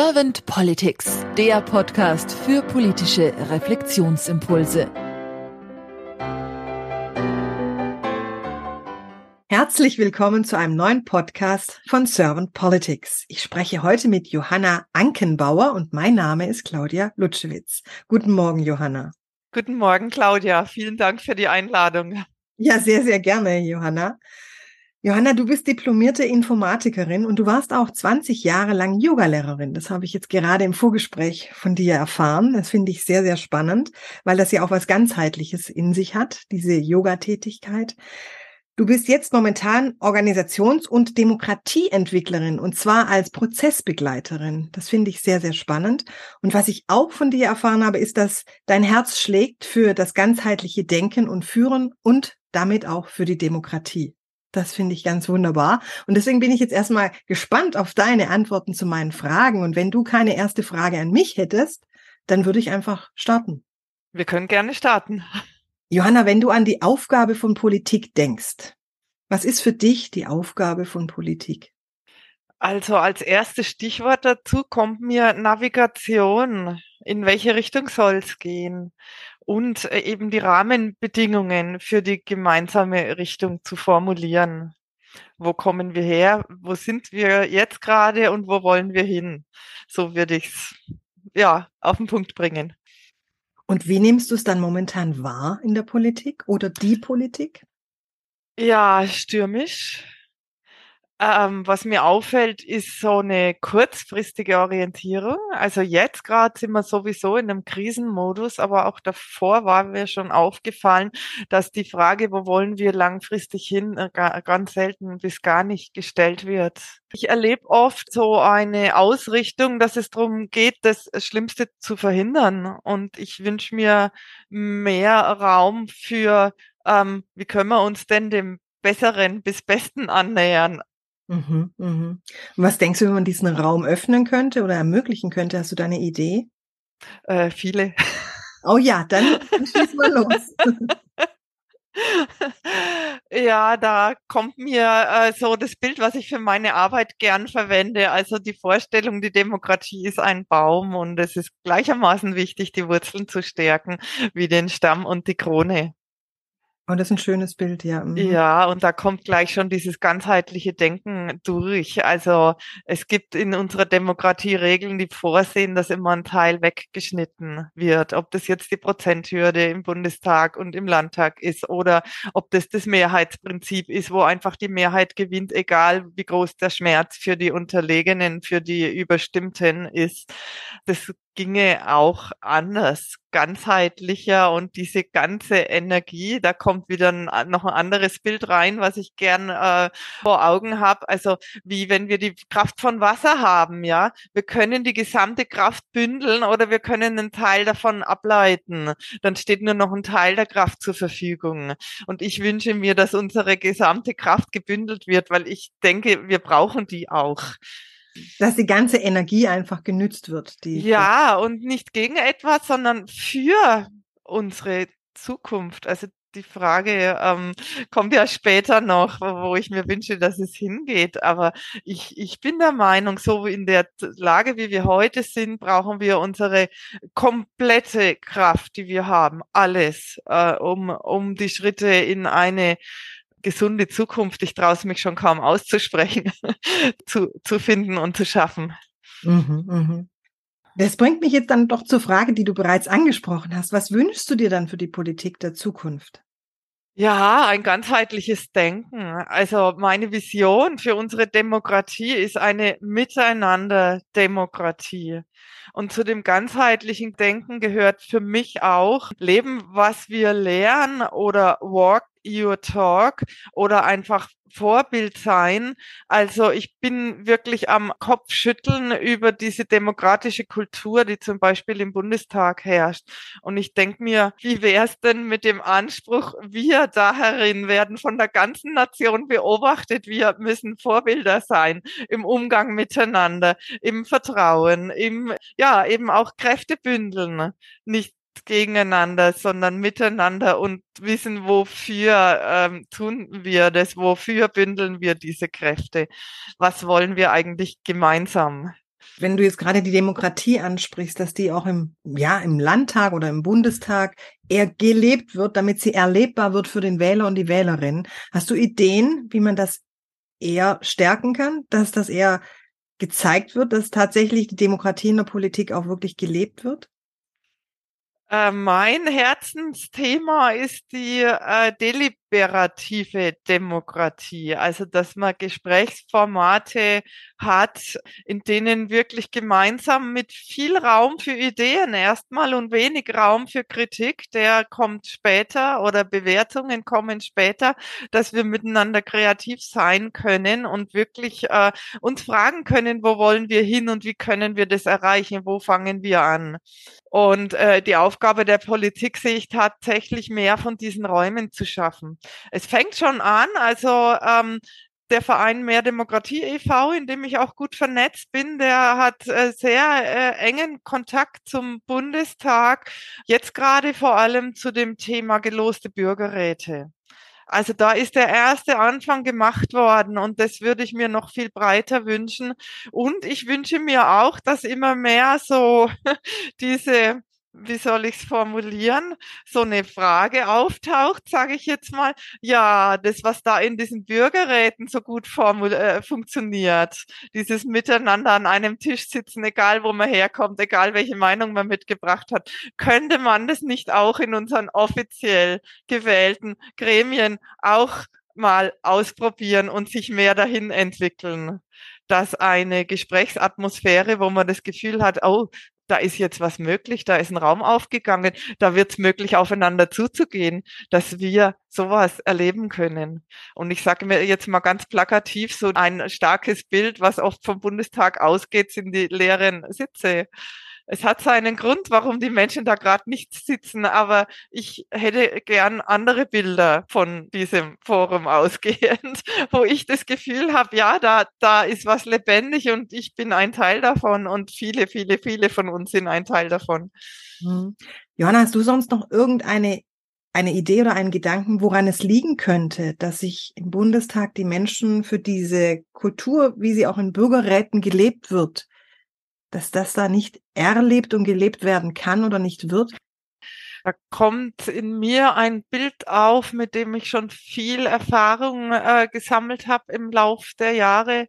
Servant Politics, der Podcast für politische Reflexionsimpulse. Herzlich willkommen zu einem neuen Podcast von Servant Politics. Ich spreche heute mit Johanna Ankenbauer und mein Name ist Claudia Lutschewitz. Guten Morgen, Johanna. Guten Morgen, Claudia. Vielen Dank für die Einladung. Ja, sehr, sehr gerne, Johanna. Johanna, du bist diplomierte Informatikerin und du warst auch 20 Jahre lang Yogalehrerin. Das habe ich jetzt gerade im Vorgespräch von dir erfahren. Das finde ich sehr, sehr spannend, weil das ja auch was ganzheitliches in sich hat, diese Yoga-Tätigkeit. Du bist jetzt momentan Organisations- und Demokratieentwicklerin und zwar als Prozessbegleiterin. Das finde ich sehr, sehr spannend. Und was ich auch von dir erfahren habe, ist, dass dein Herz schlägt für das ganzheitliche Denken und Führen und damit auch für die Demokratie. Das finde ich ganz wunderbar. Und deswegen bin ich jetzt erstmal gespannt auf deine Antworten zu meinen Fragen. Und wenn du keine erste Frage an mich hättest, dann würde ich einfach starten. Wir können gerne starten. Johanna, wenn du an die Aufgabe von Politik denkst, was ist für dich die Aufgabe von Politik? Also als erstes Stichwort dazu kommt mir Navigation. In welche Richtung soll es gehen? Und äh, eben die Rahmenbedingungen für die gemeinsame Richtung zu formulieren. Wo kommen wir her? Wo sind wir jetzt gerade und wo wollen wir hin? So würde ich es ja auf den Punkt bringen. Und wie nimmst du es dann momentan wahr in der Politik oder die Politik? Ja, stürmisch ähm, was mir auffällt, ist so eine kurzfristige Orientierung. Also jetzt gerade sind wir sowieso in einem Krisenmodus, aber auch davor war mir schon aufgefallen, dass die Frage, wo wollen wir langfristig hin, äh, ganz selten bis gar nicht gestellt wird. Ich erlebe oft so eine Ausrichtung, dass es darum geht, das Schlimmste zu verhindern. Und ich wünsche mir mehr Raum für, ähm, wie können wir uns denn dem Besseren bis Besten annähern. Mhm, mhm. Und was denkst du, wenn man diesen Raum öffnen könnte oder ermöglichen könnte? Hast du da eine Idee? Äh, viele. Oh ja, dann, dann schieß mal los. Ja, da kommt mir äh, so das Bild, was ich für meine Arbeit gern verwende. Also die Vorstellung, die Demokratie ist ein Baum und es ist gleichermaßen wichtig, die Wurzeln zu stärken wie den Stamm und die Krone. Oh, das ist ein schönes Bild, ja. Mhm. Ja, und da kommt gleich schon dieses ganzheitliche Denken durch. Also es gibt in unserer Demokratie Regeln, die vorsehen, dass immer ein Teil weggeschnitten wird. Ob das jetzt die Prozenthürde im Bundestag und im Landtag ist oder ob das das Mehrheitsprinzip ist, wo einfach die Mehrheit gewinnt, egal wie groß der Schmerz für die Unterlegenen, für die Überstimmten ist. Das ginge auch anders, ganzheitlicher und diese ganze Energie, da kommt wieder ein, noch ein anderes Bild rein, was ich gern äh, vor Augen habe. Also wie wenn wir die Kraft von Wasser haben, ja, wir können die gesamte Kraft bündeln oder wir können einen Teil davon ableiten. Dann steht nur noch ein Teil der Kraft zur Verfügung. Und ich wünsche mir, dass unsere gesamte Kraft gebündelt wird, weil ich denke, wir brauchen die auch dass die ganze Energie einfach genützt wird. Die, ja, und nicht gegen etwas, sondern für unsere Zukunft. Also die Frage ähm, kommt ja später noch, wo ich mir wünsche, dass es hingeht. Aber ich, ich bin der Meinung, so in der Lage, wie wir heute sind, brauchen wir unsere komplette Kraft, die wir haben, alles, äh, um, um die Schritte in eine gesunde Zukunft, ich traue es mich schon kaum auszusprechen, zu, zu finden und zu schaffen. Mhm, mhm. Das bringt mich jetzt dann doch zur Frage, die du bereits angesprochen hast. Was wünschst du dir dann für die Politik der Zukunft? Ja, ein ganzheitliches Denken. Also meine Vision für unsere Demokratie ist eine Miteinander-Demokratie. Und zu dem ganzheitlichen Denken gehört für mich auch Leben, was wir lernen oder Walk Your Talk oder einfach Vorbild sein. Also ich bin wirklich am Kopf schütteln über diese demokratische Kultur, die zum Beispiel im Bundestag herrscht. Und ich denke mir, wie wäre es denn mit dem Anspruch, wir darin werden von der ganzen Nation beobachtet, wir müssen Vorbilder sein im Umgang miteinander, im Vertrauen, im, ja, eben auch Kräfte bündeln. Nicht gegeneinander, sondern miteinander und wissen, wofür ähm, tun wir das, wofür bündeln wir diese Kräfte, was wollen wir eigentlich gemeinsam. Wenn du jetzt gerade die Demokratie ansprichst, dass die auch im, ja, im Landtag oder im Bundestag eher gelebt wird, damit sie erlebbar wird für den Wähler und die Wählerin. Hast du Ideen, wie man das eher stärken kann, dass das eher gezeigt wird, dass tatsächlich die Demokratie in der Politik auch wirklich gelebt wird? Äh, mein Herzensthema ist die äh, deliberative Demokratie, also dass man Gesprächsformate hat, in denen wirklich gemeinsam mit viel Raum für Ideen erstmal und wenig Raum für Kritik, der kommt später oder Bewertungen kommen später, dass wir miteinander kreativ sein können und wirklich äh, uns fragen können, wo wollen wir hin und wie können wir das erreichen, wo fangen wir an. Und äh, die Aufgabe der Politik sehe ich tatsächlich mehr von diesen Räumen zu schaffen. Es fängt schon an, also ähm, der Verein Mehr Demokratie e.V., in dem ich auch gut vernetzt bin, der hat äh, sehr äh, engen Kontakt zum Bundestag, jetzt gerade vor allem zu dem Thema geloste Bürgerräte. Also da ist der erste Anfang gemacht worden und das würde ich mir noch viel breiter wünschen. Und ich wünsche mir auch, dass immer mehr so diese wie soll ich es formulieren, so eine Frage auftaucht, sage ich jetzt mal, ja, das, was da in diesen Bürgerräten so gut formul äh, funktioniert, dieses Miteinander an einem Tisch sitzen, egal wo man herkommt, egal welche Meinung man mitgebracht hat, könnte man das nicht auch in unseren offiziell gewählten Gremien auch mal ausprobieren und sich mehr dahin entwickeln? Dass eine Gesprächsatmosphäre, wo man das Gefühl hat, oh, da ist jetzt was möglich, da ist ein Raum aufgegangen, da wird es möglich, aufeinander zuzugehen, dass wir sowas erleben können. Und ich sage mir jetzt mal ganz plakativ, so ein starkes Bild, was oft vom Bundestag ausgeht, sind die leeren Sitze es hat seinen Grund, warum die Menschen da gerade nicht sitzen, aber ich hätte gern andere Bilder von diesem Forum ausgehend, wo ich das Gefühl habe, ja, da, da ist was lebendig und ich bin ein Teil davon und viele, viele, viele von uns sind ein Teil davon. Mhm. Johanna, hast du sonst noch irgendeine eine Idee oder einen Gedanken, woran es liegen könnte, dass sich im Bundestag die Menschen für diese Kultur, wie sie auch in Bürgerräten gelebt wird, dass das da nicht erlebt und gelebt werden kann oder nicht wird? Da kommt in mir ein Bild auf, mit dem ich schon viel Erfahrung äh, gesammelt habe im Lauf der Jahre.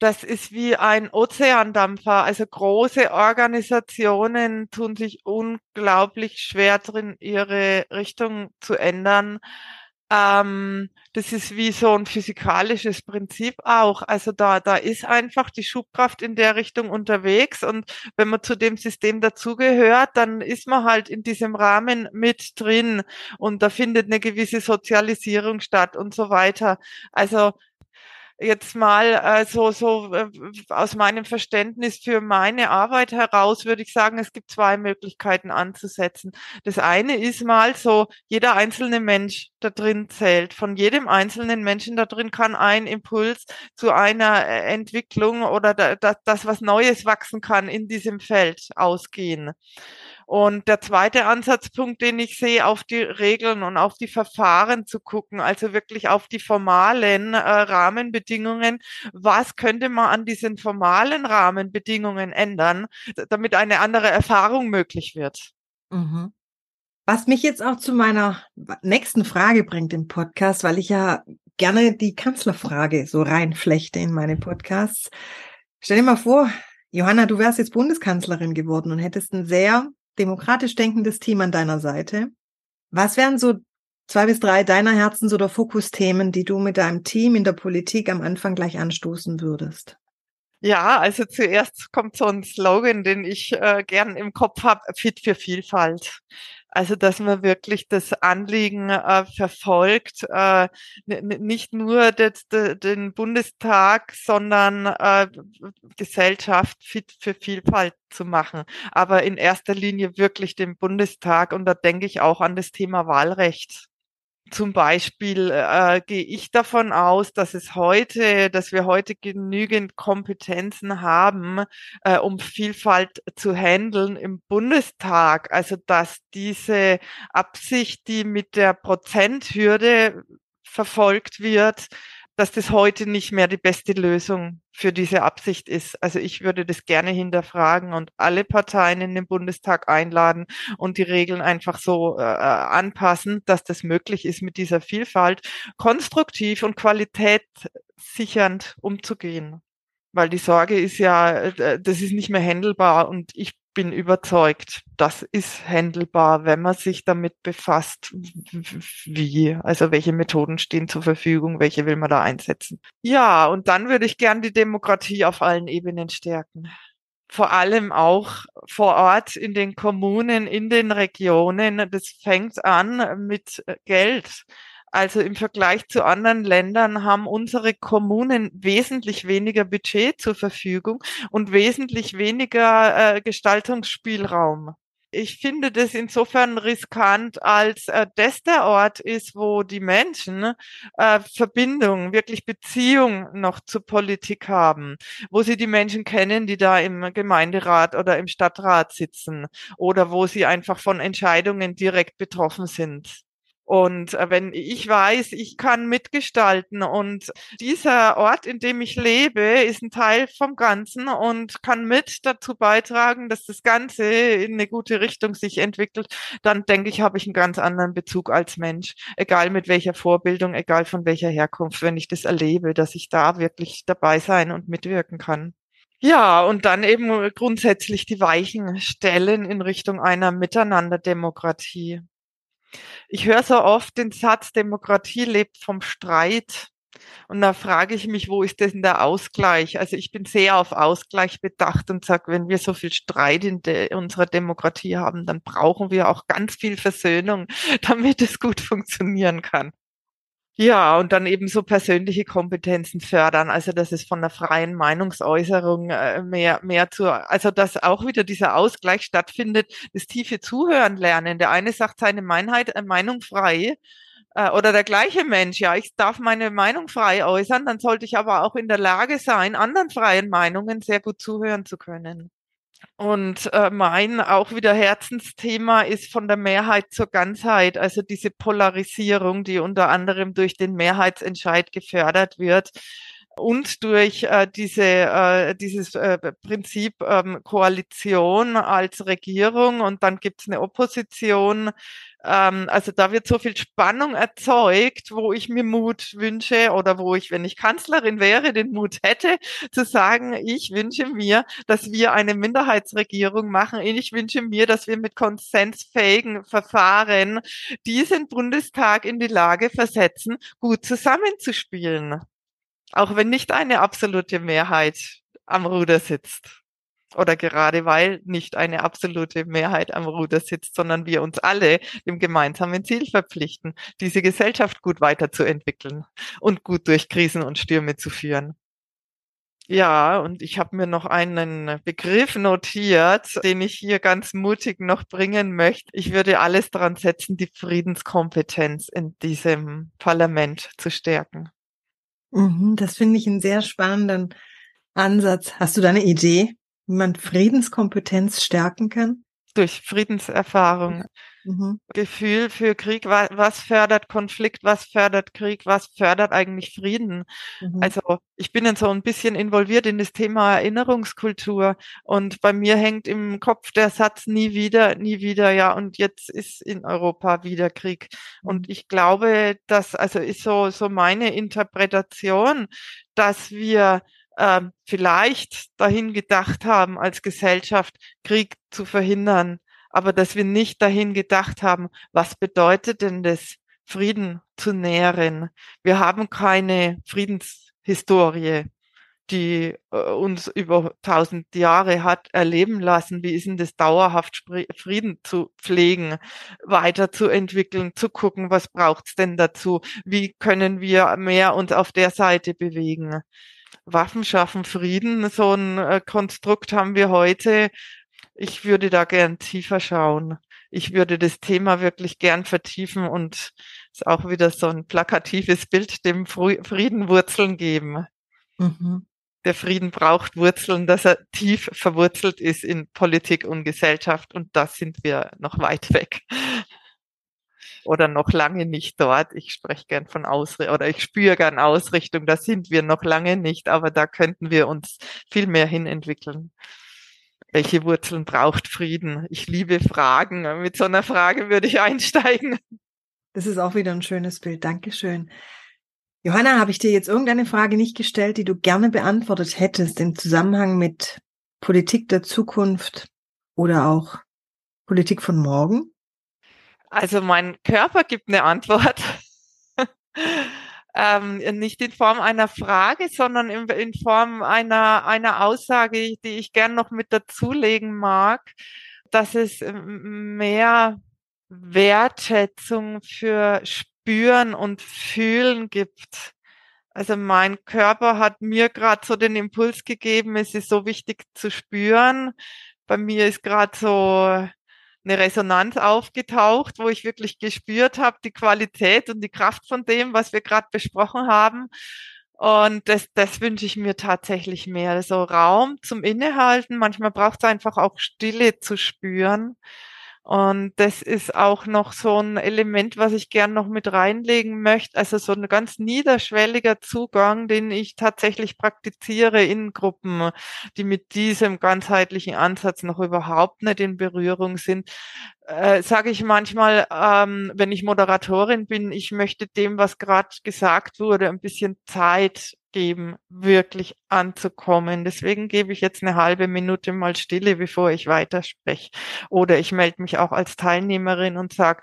Das ist wie ein Ozeandampfer. Also große Organisationen tun sich unglaublich schwer drin, ihre Richtung zu ändern. Ähm, das ist wie so ein physikalisches Prinzip auch. Also da, da ist einfach die Schubkraft in der Richtung unterwegs und wenn man zu dem System dazugehört, dann ist man halt in diesem Rahmen mit drin und da findet eine gewisse Sozialisierung statt und so weiter. Also jetzt mal äh, so, so äh, aus meinem Verständnis für meine Arbeit heraus würde ich sagen, es gibt zwei Möglichkeiten anzusetzen. Das eine ist mal so, jeder einzelne Mensch da drin zählt. Von jedem einzelnen Menschen da drin kann ein Impuls zu einer äh, Entwicklung oder da, da, das, was Neues wachsen kann in diesem Feld ausgehen. Und der zweite Ansatzpunkt, den ich sehe, auf die Regeln und auf die Verfahren zu gucken, also wirklich auf die formalen äh, Rahmenbedingungen. Was könnte man an diesen formalen Rahmenbedingungen ändern, damit eine andere Erfahrung möglich wird? Mhm. Was mich jetzt auch zu meiner nächsten Frage bringt im Podcast, weil ich ja gerne die Kanzlerfrage so reinflechte in meine Podcasts. Stell dir mal vor, Johanna, du wärst jetzt Bundeskanzlerin geworden und hättest ein sehr demokratisch denkendes Team an deiner Seite. Was wären so zwei bis drei deiner Herzens- oder Fokusthemen, die du mit deinem Team in der Politik am Anfang gleich anstoßen würdest? Ja, also zuerst kommt so ein Slogan, den ich äh, gern im Kopf habe, Fit für Vielfalt. Also, dass man wirklich das Anliegen äh, verfolgt, äh, nicht nur das, de, den Bundestag, sondern äh, Gesellschaft fit für Vielfalt zu machen. Aber in erster Linie wirklich den Bundestag. Und da denke ich auch an das Thema Wahlrecht. Zum Beispiel äh, gehe ich davon aus, dass es heute, dass wir heute genügend Kompetenzen haben, äh, um Vielfalt zu handeln im Bundestag. Also dass diese Absicht, die mit der Prozenthürde verfolgt wird, dass das heute nicht mehr die beste Lösung für diese Absicht ist. Also ich würde das gerne hinterfragen und alle Parteien in den Bundestag einladen und die Regeln einfach so äh, anpassen, dass das möglich ist, mit dieser Vielfalt konstruktiv und qualitätssichernd umzugehen. Weil die Sorge ist ja, äh, das ist nicht mehr händelbar und ich bin überzeugt, das ist händelbar, wenn man sich damit befasst, wie, also welche Methoden stehen zur Verfügung, welche will man da einsetzen. Ja, und dann würde ich gern die Demokratie auf allen Ebenen stärken. Vor allem auch vor Ort in den Kommunen, in den Regionen. Das fängt an mit Geld. Also im Vergleich zu anderen Ländern haben unsere Kommunen wesentlich weniger Budget zur Verfügung und wesentlich weniger äh, Gestaltungsspielraum. Ich finde das insofern riskant, als äh, das der Ort ist, wo die Menschen äh, Verbindung, wirklich Beziehung noch zur Politik haben, wo sie die Menschen kennen, die da im Gemeinderat oder im Stadtrat sitzen oder wo sie einfach von Entscheidungen direkt betroffen sind. Und äh, wenn ich weiß, ich kann mitgestalten und dieser Ort, in dem ich lebe, ist ein Teil vom Ganzen und kann mit dazu beitragen, dass das Ganze in eine gute Richtung sich entwickelt, dann denke ich, habe ich einen ganz anderen Bezug als Mensch, egal mit welcher Vorbildung, egal von welcher Herkunft, wenn ich das erlebe, dass ich da wirklich dabei sein und mitwirken kann. Ja, und dann eben grundsätzlich die Weichen stellen in Richtung einer Miteinanderdemokratie. Ich höre so oft den Satz, Demokratie lebt vom Streit. Und da frage ich mich, wo ist denn der Ausgleich? Also ich bin sehr auf Ausgleich bedacht und sage, wenn wir so viel Streit in de unserer Demokratie haben, dann brauchen wir auch ganz viel Versöhnung, damit es gut funktionieren kann. Ja, und dann eben so persönliche Kompetenzen fördern, also dass es von der freien Meinungsäußerung äh, mehr, mehr zu, also dass auch wieder dieser Ausgleich stattfindet, das tiefe Zuhören lernen. Der eine sagt seine Meinheit, äh, Meinung frei, äh, oder der gleiche Mensch, ja, ich darf meine Meinung frei äußern, dann sollte ich aber auch in der Lage sein, anderen freien Meinungen sehr gut zuhören zu können. Und äh, mein auch wieder Herzensthema ist von der Mehrheit zur Ganzheit, also diese Polarisierung, die unter anderem durch den Mehrheitsentscheid gefördert wird und durch äh, diese, äh, dieses äh, Prinzip ähm, Koalition als Regierung. Und dann gibt es eine Opposition, ähm, also da wird so viel Spannung erzeugt, wo ich mir Mut wünsche oder wo ich, wenn ich Kanzlerin wäre, den Mut hätte, zu sagen, ich wünsche mir, dass wir eine Minderheitsregierung machen. Ich wünsche mir, dass wir mit konsensfähigen Verfahren diesen Bundestag in die Lage versetzen, gut zusammenzuspielen. Auch wenn nicht eine absolute Mehrheit am Ruder sitzt oder gerade weil nicht eine absolute Mehrheit am Ruder sitzt, sondern wir uns alle dem gemeinsamen Ziel verpflichten, diese Gesellschaft gut weiterzuentwickeln und gut durch Krisen und Stürme zu führen. Ja, und ich habe mir noch einen Begriff notiert, den ich hier ganz mutig noch bringen möchte. Ich würde alles daran setzen, die Friedenskompetenz in diesem Parlament zu stärken. Mhm, das finde ich einen sehr spannenden Ansatz. Hast du da eine Idee? Wie man Friedenskompetenz stärken kann? Durch Friedenserfahrung. Mhm. Gefühl für Krieg, was, fördert Konflikt, was fördert Krieg, was fördert eigentlich Frieden. Mhm. Also ich bin dann so ein bisschen involviert in das Thema Erinnerungskultur und bei mir hängt im Kopf der Satz nie wieder, nie wieder, ja, und jetzt ist in Europa wieder Krieg. Und mhm. ich glaube, das also ist so, so meine Interpretation, dass wir äh, vielleicht dahin gedacht haben, als Gesellschaft Krieg zu verhindern, aber dass wir nicht dahin gedacht haben, was bedeutet denn das, Frieden zu nähren. Wir haben keine Friedenshistorie, die äh, uns über tausend Jahre hat erleben lassen. Wie ist denn das dauerhaft Frieden zu pflegen, weiterzuentwickeln, zu gucken, was braucht's denn dazu? Wie können wir mehr uns auf der Seite bewegen? Waffen schaffen Frieden, so ein äh, Konstrukt haben wir heute. Ich würde da gern tiefer schauen. Ich würde das Thema wirklich gern vertiefen und ist auch wieder so ein plakatives Bild, dem Frieden Wurzeln geben. Mhm. Der Frieden braucht Wurzeln, dass er tief verwurzelt ist in Politik und Gesellschaft und da sind wir noch weit weg. Oder noch lange nicht dort. Ich spreche gern von Ausrichtung oder ich spüre gern Ausrichtung. Da sind wir noch lange nicht, aber da könnten wir uns viel mehr hin entwickeln. Welche Wurzeln braucht Frieden? Ich liebe Fragen. Mit so einer Frage würde ich einsteigen. Das ist auch wieder ein schönes Bild. Dankeschön. Johanna, habe ich dir jetzt irgendeine Frage nicht gestellt, die du gerne beantwortet hättest im Zusammenhang mit Politik der Zukunft oder auch Politik von morgen? Also mein Körper gibt eine Antwort. ähm, nicht in Form einer Frage, sondern in, in Form einer, einer Aussage, die ich gern noch mit dazulegen mag, dass es mehr Wertschätzung für Spüren und Fühlen gibt. Also mein Körper hat mir gerade so den Impuls gegeben, es ist so wichtig zu spüren. Bei mir ist gerade so eine Resonanz aufgetaucht, wo ich wirklich gespürt habe, die Qualität und die Kraft von dem, was wir gerade besprochen haben. Und das, das wünsche ich mir tatsächlich mehr. So Raum zum Innehalten. Manchmal braucht es einfach auch Stille zu spüren. Und das ist auch noch so ein Element, was ich gern noch mit reinlegen möchte. Also so ein ganz niederschwelliger Zugang, den ich tatsächlich praktiziere in Gruppen, die mit diesem ganzheitlichen Ansatz noch überhaupt nicht in Berührung sind. Äh, Sage ich manchmal, ähm, wenn ich Moderatorin bin, ich möchte dem, was gerade gesagt wurde, ein bisschen Zeit geben, wirklich anzukommen. Deswegen gebe ich jetzt eine halbe Minute mal Stille, bevor ich weiterspreche. Oder ich melde mich auch als Teilnehmerin und sage,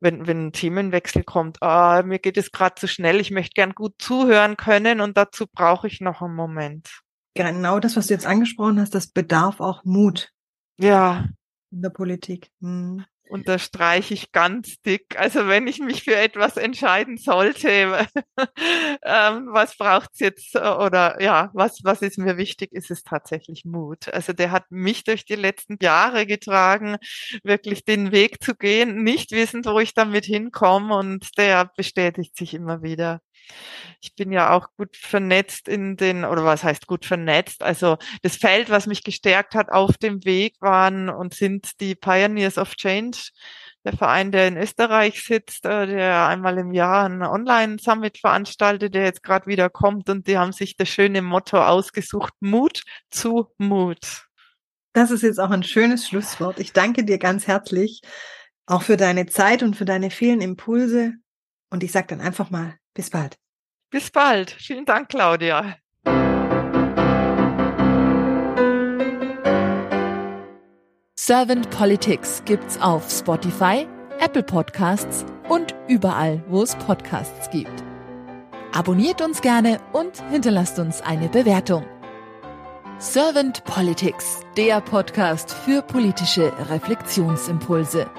wenn, wenn ein Themenwechsel kommt, ah, mir geht es gerade zu schnell, ich möchte gern gut zuhören können und dazu brauche ich noch einen Moment. Genau das, was du jetzt angesprochen hast, das bedarf auch Mut. Ja. In der Politik. Hm unterstreiche ich ganz dick. Also wenn ich mich für etwas entscheiden sollte, ähm, was braucht's jetzt oder ja, was, was ist mir wichtig, ist es tatsächlich Mut. Also der hat mich durch die letzten Jahre getragen, wirklich den Weg zu gehen, nicht wissend, wo ich damit hinkomme und der bestätigt sich immer wieder ich bin ja auch gut vernetzt in den, oder was heißt gut vernetzt? Also das Feld, was mich gestärkt hat auf dem Weg waren und sind die Pioneers of Change, der Verein, der in Österreich sitzt, äh, der einmal im Jahr einen Online-Summit veranstaltet, der jetzt gerade wieder kommt und die haben sich das schöne Motto ausgesucht, Mut zu Mut. Das ist jetzt auch ein schönes Schlusswort. Ich danke dir ganz herzlich, auch für deine Zeit und für deine vielen Impulse. Und ich sage dann einfach mal, bis bald. Bis bald. Vielen Dank, Claudia. Servant Politics gibt's auf Spotify, Apple Podcasts und überall, wo es Podcasts gibt. Abonniert uns gerne und hinterlasst uns eine Bewertung. Servant Politics, der Podcast für politische Reflexionsimpulse.